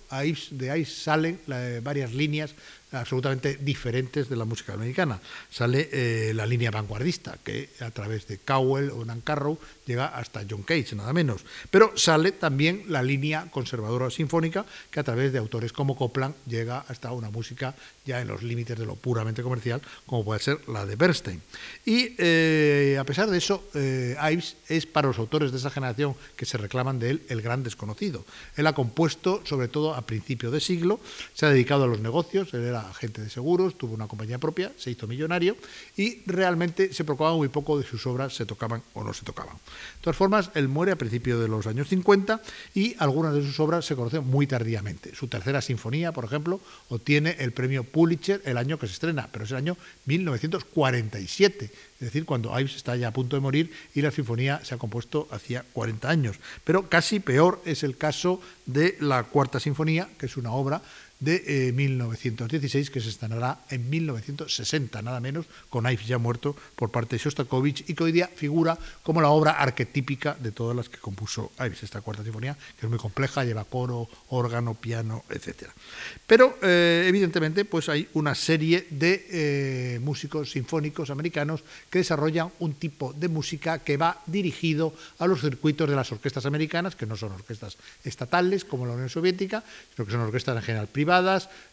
de Ives salen varias líneas absolutamente diferentes de la música americana. Sale eh, la línea vanguardista, que a través de Cowell o Nancarrow llega hasta John Cage, nada menos. Pero sale también la línea conservadora sinfónica, que a través de autores como Copland llega hasta una música ya en los límites de lo puramente comercial, como puede ser la de Bernstein. Y eh, a pesar de eso, eh, Ives es para los autores de esa generación que se reclaman de él el gran desconocido. Él ha compuesto, sobre todo a principio de siglo, se ha dedicado a los negocios, él era agente de seguros, tuvo una compañía propia, se hizo millonario y realmente se preocupaba muy poco de sus obras se tocaban o no se tocaban. De todas formas, él muere a principios de los años 50 y algunas de sus obras se conocen muy tardíamente. Su tercera sinfonía, por ejemplo, obtiene el premio Pulitzer el año que se estrena, pero es el año 1947, es decir, cuando Ives está ya a punto de morir y la sinfonía se ha compuesto hacía 40 años. Pero casi peor es el caso de la cuarta sinfonía, que es una obra de 1916, eh, que se estrenará en 1960, nada menos, con Ives ya muerto por parte de Shostakovich y que hoy día figura como la obra arquetípica de todas las que compuso Ives, esta cuarta sinfonía, que es muy compleja, lleva coro, órgano, piano, etc. Pero, eh, evidentemente, pues hay una serie de eh, músicos sinfónicos americanos que desarrollan un tipo de música que va dirigido a los circuitos de las orquestas americanas, que no son orquestas estatales como la Unión Soviética, sino que son orquestas en general privadas,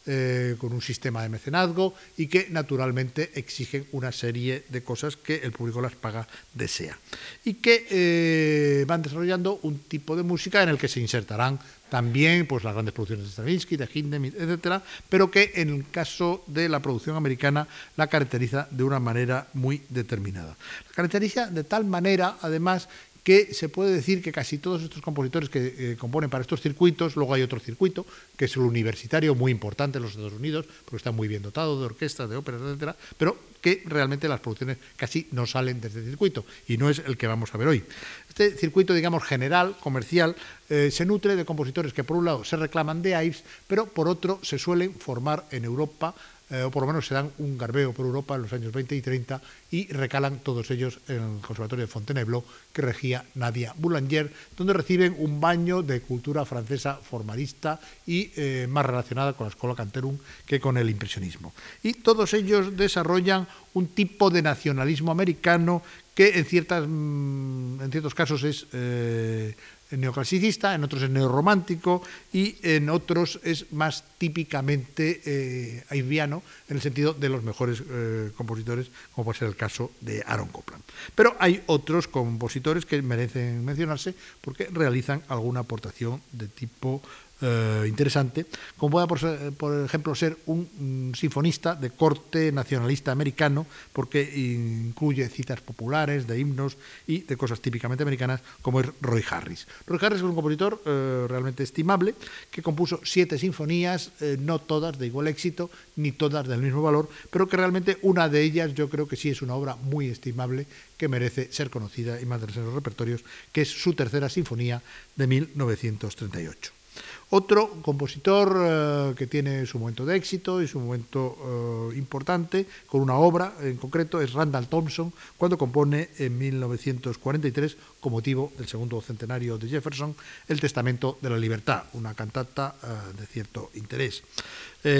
eh, con un sistema de mecenazgo y que naturalmente exigen una serie de cosas que el público las paga desea. Y que eh, van desarrollando un tipo de música en el que se insertarán también pues, las grandes producciones de Stravinsky, de Hindemith, etcétera, pero que en el caso de la producción americana la caracteriza de una manera muy determinada. La caracteriza de tal manera, además, que se puede decir que casi todos estos compositores que eh, componen para estos circuitos, luego hay otro circuito, que es el universitario, muy importante en los Estados Unidos, porque está muy bien dotado de orquestas, de óperas, etcétera, pero que realmente las producciones casi no salen de este circuito, y no es el que vamos a ver hoy. Este circuito, digamos, general, comercial, eh, se nutre de compositores que por un lado se reclaman de Ives, pero por otro se suelen formar en Europa eh, o por lo menos se dan un garbeo por Europa en los años 20 y 30 y recalan todos ellos en el Conservatorio de Fontainebleau que regía Nadia Boulanger, donde reciben un baño de cultura francesa formalista y eh, más relacionada con la escuela Canterum que con el impresionismo. Y todos ellos desarrollan un tipo de nacionalismo americano que en, ciertas, mm, en ciertos casos es eh, neoclasicista, en otros es neorromántico y en otros es más típicamente eh, en el sentido de los mejores eh, compositores, como puede ser el caso de Aaron Copland. Pero hay otros compositores que merecen mencionarse porque realizan alguna aportación de tipo eh, interesante, como pueda, por, ejemplo, ser un, sinfonista de corte nacionalista americano, porque incluye citas populares, de himnos y de cosas típicamente americanas, como es Roy Harris. Roy Harris es un compositor eh, realmente estimable, que compuso siete sinfonías, eh, no todas de igual éxito, ni todas del mismo valor, pero que realmente una de ellas yo creo que sí es una obra muy estimable que merece ser conocida y mantenerse en los repertorios, que es su tercera sinfonía de 1938. Otro compositor eh, que tiene su momento de éxito y su momento eh, importante con una obra en concreto es Randall Thompson cuando compone en 1943 con motivo del segundo centenario de Jefferson El Testamento de la Libertad, una cantata eh, de cierto interés.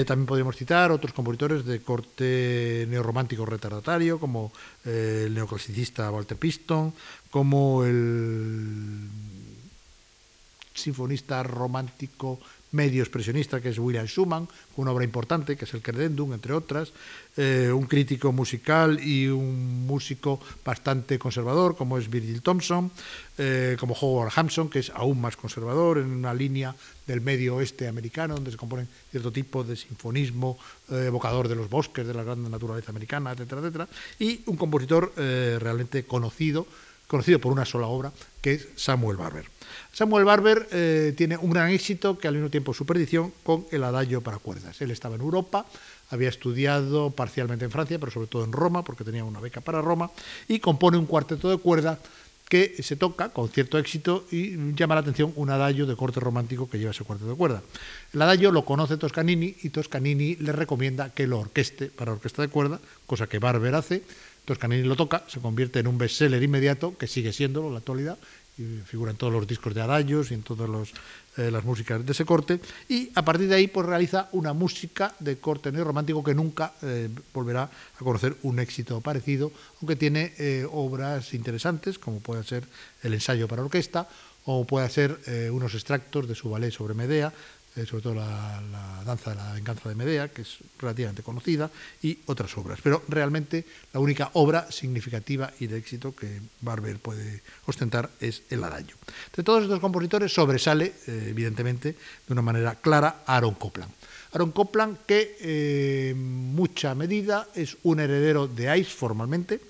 también podríamos citar otros compositores de corte neorromántico retardatario como el neoclasicista Walter Piston, como el sinfonista romántico medio expresionista que es William Schumann, una obra importante que es el Credendum, entre otras, eh, un crítico musical y un músico bastante conservador como es Virgil Thompson, eh, como Howard Hampson, que es aún más conservador en una línea del medio oeste americano, donde se componen cierto tipo de sinfonismo eh, evocador de los bosques, de la gran naturaleza americana, etcétera, etcétera, y un compositor realmente conocido, conocido por una sola obra, que es Samuel Barber. Samuel Barber eh, tiene un gran éxito que al mismo tiempo su perdición con el adagio para cuerdas. Él estaba en Europa, había estudiado parcialmente en Francia, pero sobre todo en Roma, porque tenía una beca para Roma, y compone un cuarteto de cuerda que se toca con cierto éxito y llama la atención un adagio de corte romántico que lleva ese cuarteto de cuerda. El adagio lo conoce Toscanini y Toscanini le recomienda que lo orqueste para orquesta de cuerda, cosa que Barber hace. Toscanini lo toca, se convierte en un bestseller inmediato, que sigue siendo en la actualidad, y figura en todos los discos de Arayos y en todas eh, las músicas de ese corte, y a partir de ahí pues realiza una música de corte neorromántico que nunca eh, volverá a conocer un éxito parecido, aunque tiene eh, obras interesantes, como puede ser el ensayo para orquesta, o puede ser unos extractos de su ballet sobre Medea, sobre todo la, danza de la venganza de Medea, que es relativamente conocida, y otras obras. Pero realmente la única obra significativa y de éxito que Barber puede ostentar es el Adagio. De todos estos compositores sobresale, eh, evidentemente, de una manera clara, Aaron Copland. Aaron Copland, que eh, en mucha medida es un heredero de Ice formalmente,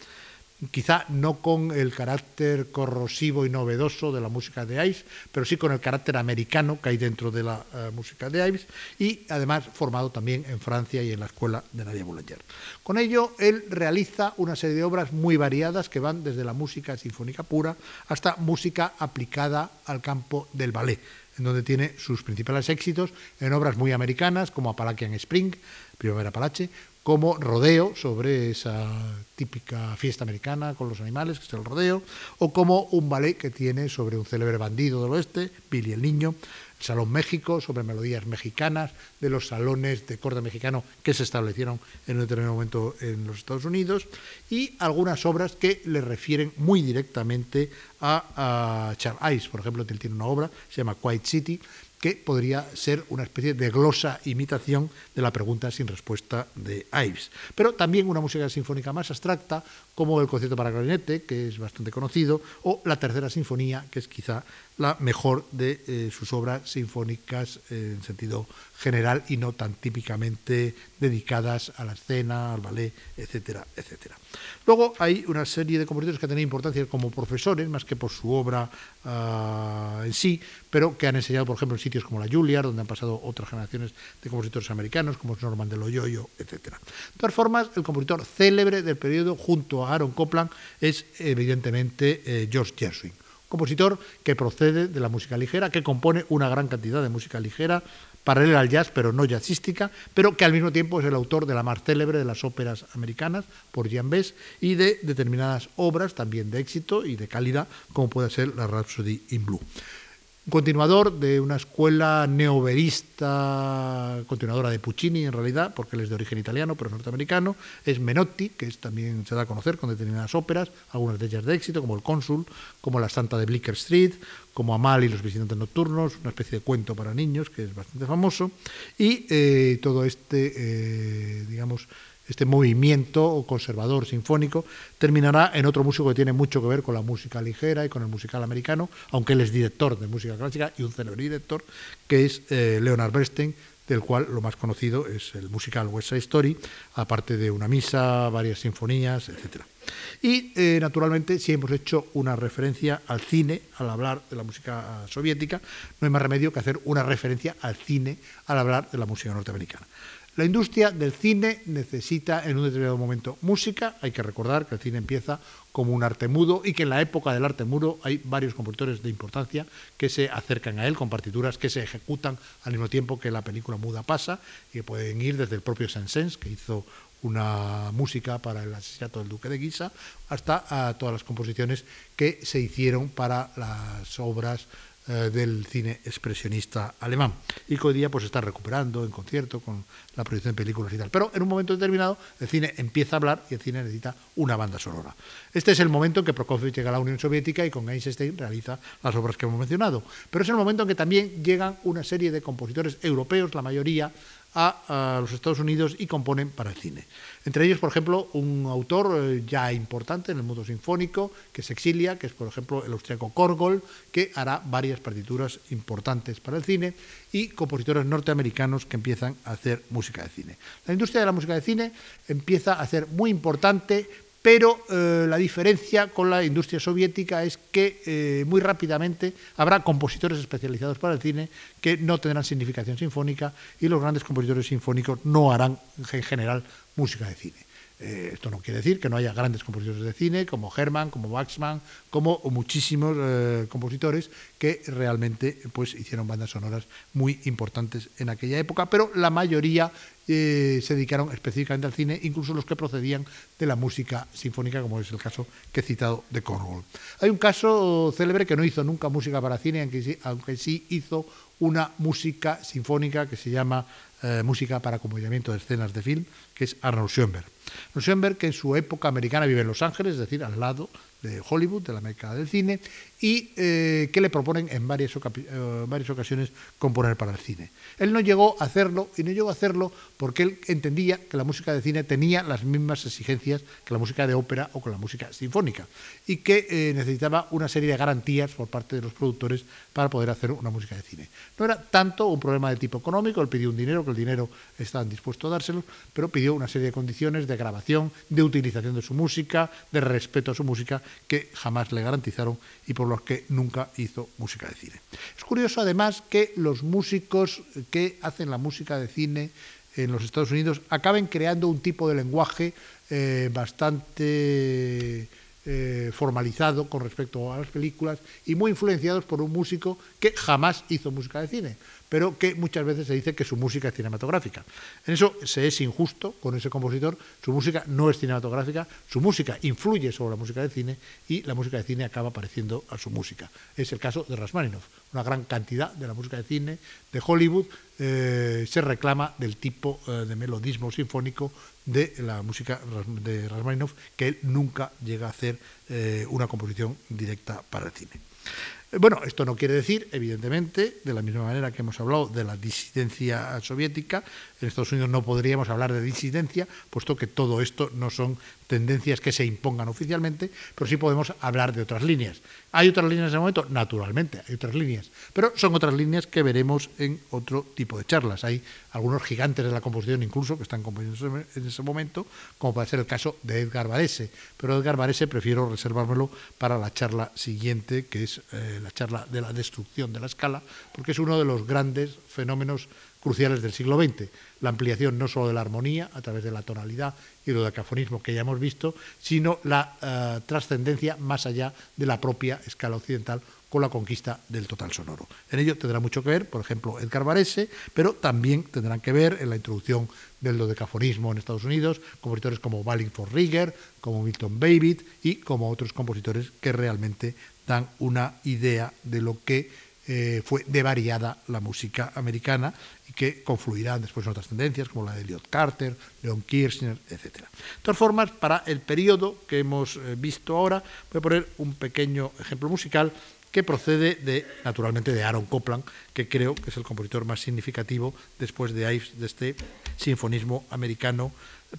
quizá no con el carácter corrosivo y novedoso de la música de Ives, pero sí con el carácter americano que hay dentro de la eh, música de Ives y además formado también en Francia y en la escuela de Nadia Boulanger. Con ello, él realiza una serie de obras muy variadas que van desde la música sinfónica pura hasta música aplicada al campo del ballet, en donde tiene sus principales éxitos en obras muy americanas como Appalachian Spring, Primavera Apalache, como rodeo sobre esa típica fiesta americana con los animales, que es el rodeo, o como un ballet que tiene sobre un célebre bandido del oeste, Billy el Niño, el Salón México, sobre melodías mexicanas, de los salones de corte mexicano que se establecieron en un determinado momento en los Estados Unidos, y algunas obras que le refieren muy directamente a, a Charles Ice. Por ejemplo, él tiene una obra, se llama Quiet City, que podría ser una especie de glosa imitación de la pregunta sin respuesta de Ives. Pero también una música sinfónica más abstracta, como el concierto para clarinete, que es bastante conocido, o la tercera sinfonía, que es quizá la mejor de eh, sus obras sinfónicas en sentido general y no tan típicamente dedicadas a la escena, al ballet, etcétera, etcétera. Luego hay una serie de compositores que han tenido importancia como profesores, más que por su obra ah, en sí, pero que han enseñado, por ejemplo, en sitios como la Juilliard, donde han pasado otras generaciones de compositores americanos, como es Norman de Loyoyo, etcétera. De todas formas, el compositor célebre del periodo, junto a Aaron Copland, es evidentemente eh, George Gershwin compositor que procede de la música ligera, que compone una gran cantidad de música ligera, paralela al jazz, pero no jazzística, pero que al mismo tiempo es el autor de la más célebre de las óperas americanas, por Jean Bess, y de determinadas obras también de éxito y de calidad, como puede ser la Rhapsody in Blue. Un continuador de una escuela neoverista, continuadora de Puccini en realidad, porque él es de origen italiano, pero norteamericano, es Menotti, que es, también se da a conocer con determinadas óperas, algunas de ellas de éxito, como El Cónsul, como La Santa de Blicker Street, como Amal y los visitantes nocturnos, una especie de cuento para niños que es bastante famoso, y eh, todo este, eh, digamos, este movimiento conservador sinfónico, terminará en otro músico que tiene mucho que ver con la música ligera y con el musical americano, aunque él es director de música clásica y un célebre director, que es eh, Leonard Bernstein, del cual lo más conocido es el musical West Side Story, aparte de una misa, varias sinfonías, etc. Y eh, naturalmente, si hemos hecho una referencia al cine al hablar de la música soviética, no hay más remedio que hacer una referencia al cine al hablar de la música norteamericana. La industria del cine necesita en un determinado momento música. Hay que recordar que el cine empieza como un arte mudo y que en la época del arte mudo hay varios compositores de importancia que se acercan a él con partituras que se ejecutan al mismo tiempo que la película muda pasa y que pueden ir desde el propio Saint-Saëns, que hizo una música para el asesinato del duque de Guisa, hasta a todas las composiciones que se hicieron para las obras eh, del cine expresionista alemán y que hoy día pues está recuperando en concierto con la proyección de películas y tal. Pero en un momento determinado el cine empieza a hablar y el cine necesita una banda sonora. Este es el momento en que Prokofiev llega a la Unión Soviética y con Einstein realiza las obras que hemos mencionado. Pero es el momento en que también llegan una serie de compositores europeos, la mayoría a, los Estados Unidos y componen para el cine. Entre ellos, por ejemplo, un autor eh, ya importante en el mundo sinfónico que se exilia, que es, por ejemplo, el austriaco Korgol, que hará varias partituras importantes para el cine, y compositores norteamericanos que empiezan a hacer música de cine. La industria de la música de cine empieza a ser muy importante pero eh, la diferencia con la industria soviética es que eh, muy rápidamente habrá compositores especializados para el cine que no tendrán significación sinfónica y los grandes compositores sinfónicos no harán en general música de cine. Eh, esto no quiere decir que no haya grandes compositores de cine como Hermann, como Waxman, como muchísimos compositores que realmente pues, hicieron bandas sonoras muy importantes en aquella época, pero la mayoría eh, se dedicaron específicamente al cine, incluso los que procedían de la música sinfónica, como es el caso que he citado de Cornwall. Hay un caso célebre que no hizo nunca música para cine, aunque sí, hizo una música sinfónica que se llama eh, Música para acompañamiento de escenas de film, que es Arnold Schoenberg. Arnold Schoenberg, que en su época americana vive en Los Ángeles, es decir, al lado de Hollywood, de la meca del cine, y eh, que le proponen en varias, eh, varias, ocasiones componer para el cine. Él no llegó a hacerlo, y no llegó a hacerlo porque él entendía que la música de cine tenía las mismas exigencias que la música de ópera o con la música sinfónica, y que eh, necesitaba una serie de garantías por parte de los productores para poder hacer una música de cine. No era tanto un problema de tipo económico, él pidió un dinero, que el dinero estaban dispuestos a dárselo, pero pidió una serie de condiciones de grabación, de utilización de su música, de respeto a su música, que jamás le garantizaron y por los que nunca hizo música de cine. Es curioso además que los músicos que hacen la música de cine en los Estados Unidos acaben creando un tipo de lenguaje eh, bastante eh, formalizado con respecto a las películas y muy influenciados por un músico que jamás hizo música de cine pero que muchas veces se dice que su música es cinematográfica. En eso se es injusto con ese compositor, su música no es cinematográfica, su música influye sobre la música de cine y la música de cine acaba pareciendo a su música. Es el caso de Rasmaninov. Una gran cantidad de la música de cine de Hollywood eh, se reclama del tipo eh, de melodismo sinfónico de la música de Rasmaninov, que él nunca llega a hacer eh, una composición directa para el cine. Bueno, esto no quiere decir, evidentemente, de la misma manera que hemos hablado de la disidencia soviética, en Estados Unidos no podríamos hablar de disidencia, puesto que todo esto no son tendencias que se impongan oficialmente, pero sí podemos hablar de otras líneas. ¿Hay otras líneas en ese momento? Naturalmente, hay otras líneas, pero son otras líneas que veremos en otro tipo de charlas. Hay algunos gigantes de la composición incluso que están componiendo en ese momento, como puede ser el caso de Edgar Varese, pero Edgar Varese prefiero reservármelo para la charla siguiente, que es... Eh, la charla de la destrucción de la escala, porque es uno de los grandes fenómenos cruciales del siglo XX. La ampliación no solo de la armonía a través de la tonalidad y el decafonismo que ya hemos visto, sino la eh, trascendencia más allá de la propia escala occidental con la conquista del total sonoro. En ello tendrá mucho que ver, por ejemplo, Edgar Varese, pero también tendrán que ver en la introducción del dodecafonismo en Estados Unidos, compositores como Wallingford Rieger, como Milton Babbitt y como otros compositores que realmente dan una idea de lo que eh, fue de variada la música americana y que confluirán después en otras tendencias como la de Elliot Carter, Leon Kirchner, etc. De todas formas, para el periodo que hemos eh, visto ahora, voy a poner un pequeño ejemplo musical que procede de, naturalmente, de Aaron Copland, que creo que es el compositor más significativo después de Ives, de este sinfonismo americano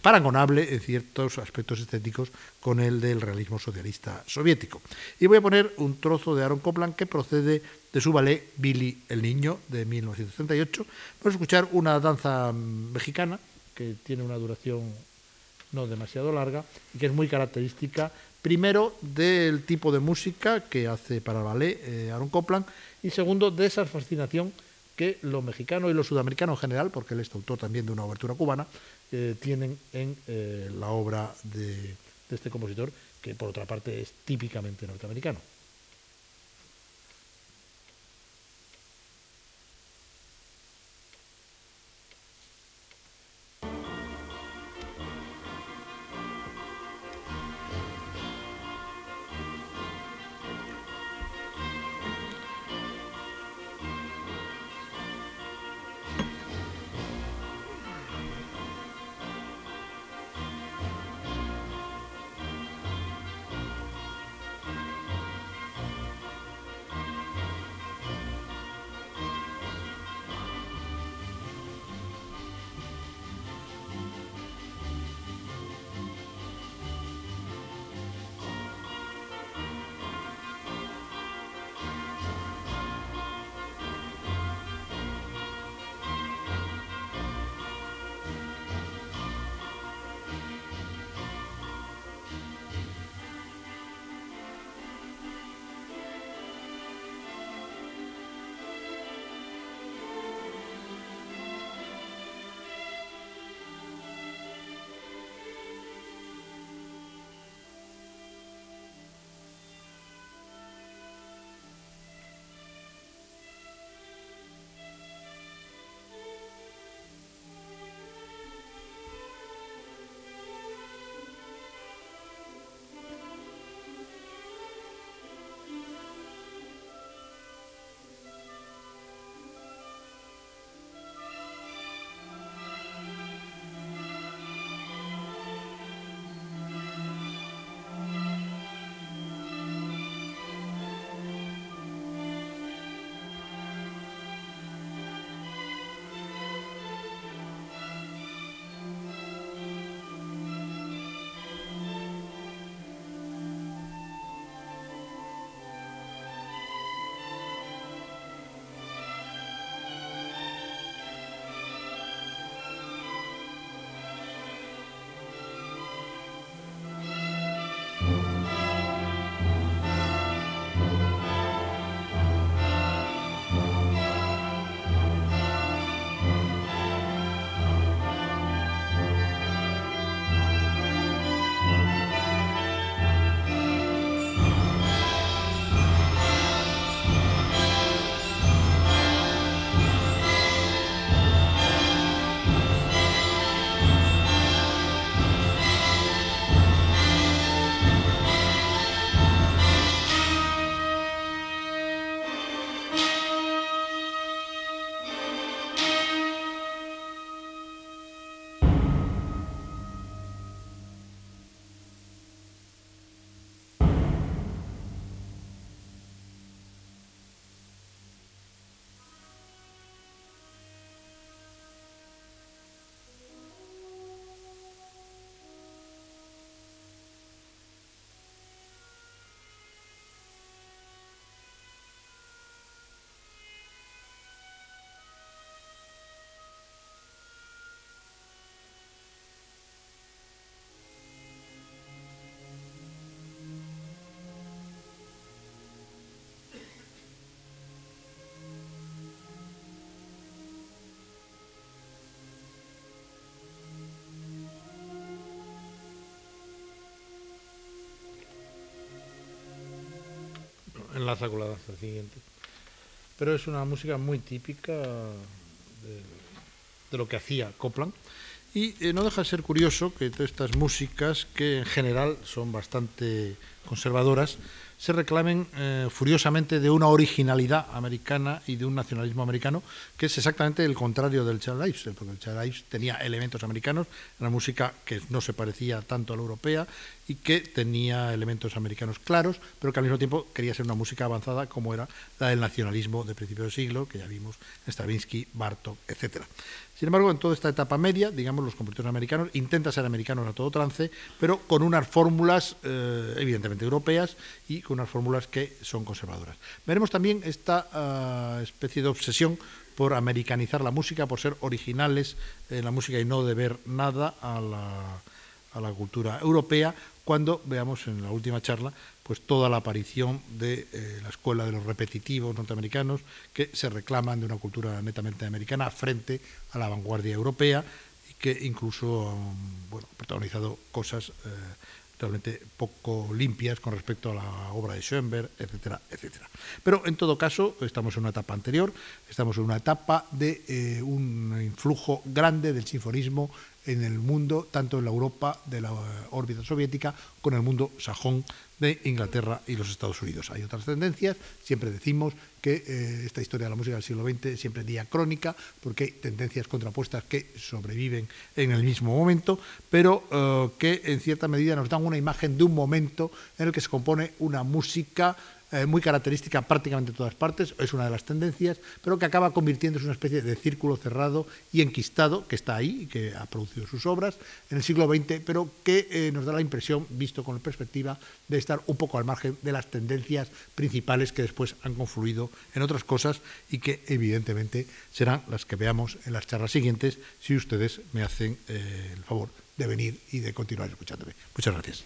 parangonable en ciertos aspectos estéticos con el del realismo socialista soviético. Y voy a poner un trozo de Aaron Copland que procede de su ballet Billy el Niño de 1938. Vamos a escuchar una danza mexicana que tiene una duración no demasiado larga y que es muy característica primero del tipo de música que hace para el ballet eh, Aaron Copland y segundo de esa fascinación que lo mexicano y lo sudamericano en general, porque él es autor también de una obertura cubana, eh, tienen en eh, la obra de este compositor, que por otra parte es típicamente norteamericano. Con la danza siguiente. Pero es una música muy típica de, lo que hacía Copland. Y eh, no deja de ser curioso que todas estas músicas, que en general son bastante conservadoras, se reclamen eh, furiosamente de una originalidad americana y de un nacionalismo americano, que es exactamente el contrario del Child Lives, porque el Child Lives tenía elementos americanos, una música que no se parecía tanto a la europea y que tenía elementos americanos claros, pero que al mismo tiempo quería ser una música avanzada como era la del nacionalismo de principio de siglo, que ya vimos Stravinsky, Bartok, etc. Sin embargo, en toda esta etapa media, digamos, los compositores americanos intentan ser americanos a todo trance, pero con unas fórmulas eh, evidentemente europeas y con unas fórmulas que son conservadoras. Veremos también esta ah, especie de obsesión por americanizar la música, por ser originales en la música y no deber nada a la a la cultura europea cuando veamos en la última charla pues toda la aparición de eh, la escuela de los repetitivos norteamericanos que se reclaman de una cultura netamente americana frente a la vanguardia europea y que incluso han bueno, protagonizado cosas eh, realmente poco limpias con respecto a la obra de Schoenberg, etcétera, etcétera. Pero en todo caso, estamos en una etapa anterior, estamos en una etapa de eh, un influjo grande del sinfonismo en el mundo, tanto en la Europa de la órbita soviética, con el mundo sajón de Inglaterra y los Estados Unidos. Hay otras tendencias, siempre decimos que eh, esta historia de la música del siglo XX es siempre diacrónica, porque hay tendencias contrapuestas que sobreviven en el mismo momento, pero eh, que en cierta medida nos dan una imagen de un momento en el que se compone una música eh, muy característica prácticamente en todas partes, es una de las tendencias, pero que acaba convirtiéndose en una especie de círculo cerrado y enquistado que está ahí y que ha producido sus obras en el siglo XX, pero que eh, nos da la impresión, visto con la perspectiva, de estar un poco al margen de las tendencias principales que después han confluido en otras cosas y que evidentemente serán las que veamos en las charlas siguientes si ustedes me hacen eh, el favor de venir y de continuar escuchándome. Muchas gracias.